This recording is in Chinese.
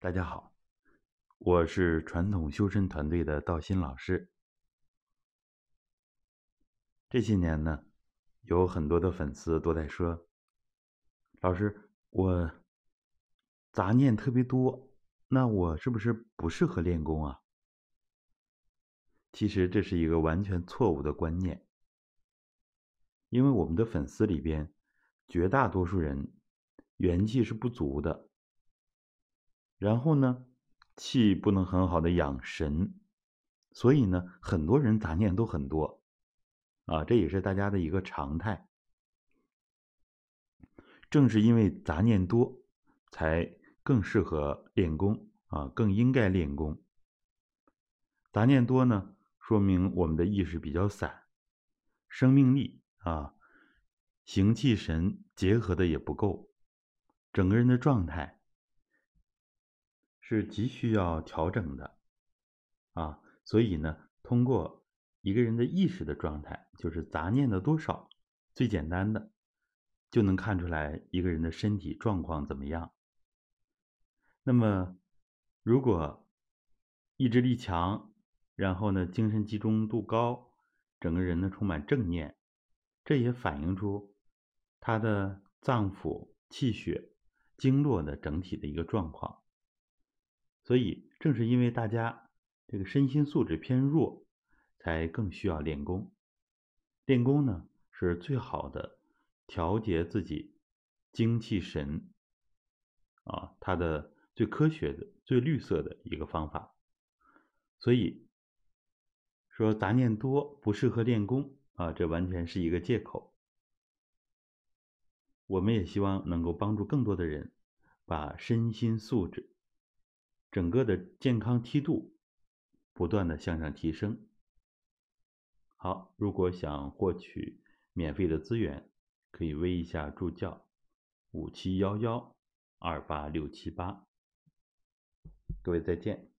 大家好，我是传统修身团队的道心老师。这些年呢，有很多的粉丝都在说：“老师，我杂念特别多，那我是不是不适合练功啊？”其实这是一个完全错误的观念，因为我们的粉丝里边绝大多数人元气是不足的。然后呢，气不能很好的养神，所以呢，很多人杂念都很多，啊，这也是大家的一个常态。正是因为杂念多，才更适合练功啊，更应该练功。杂念多呢，说明我们的意识比较散，生命力啊，形气神结合的也不够，整个人的状态。是急需要调整的，啊，所以呢，通过一个人的意识的状态，就是杂念的多少，最简单的，就能看出来一个人的身体状况怎么样。那么，如果意志力强，然后呢，精神集中度高，整个人呢充满正念，这也反映出他的脏腑、气血、经络的整体的一个状况。所以，正是因为大家这个身心素质偏弱，才更需要练功。练功呢，是最好的调节自己精气神啊，它的最科学的、最绿色的一个方法。所以说，杂念多不适合练功啊，这完全是一个借口。我们也希望能够帮助更多的人把身心素质。整个的健康梯度不断的向上提升。好，如果想获取免费的资源，可以微一下助教五七幺幺二八六七八。各位再见。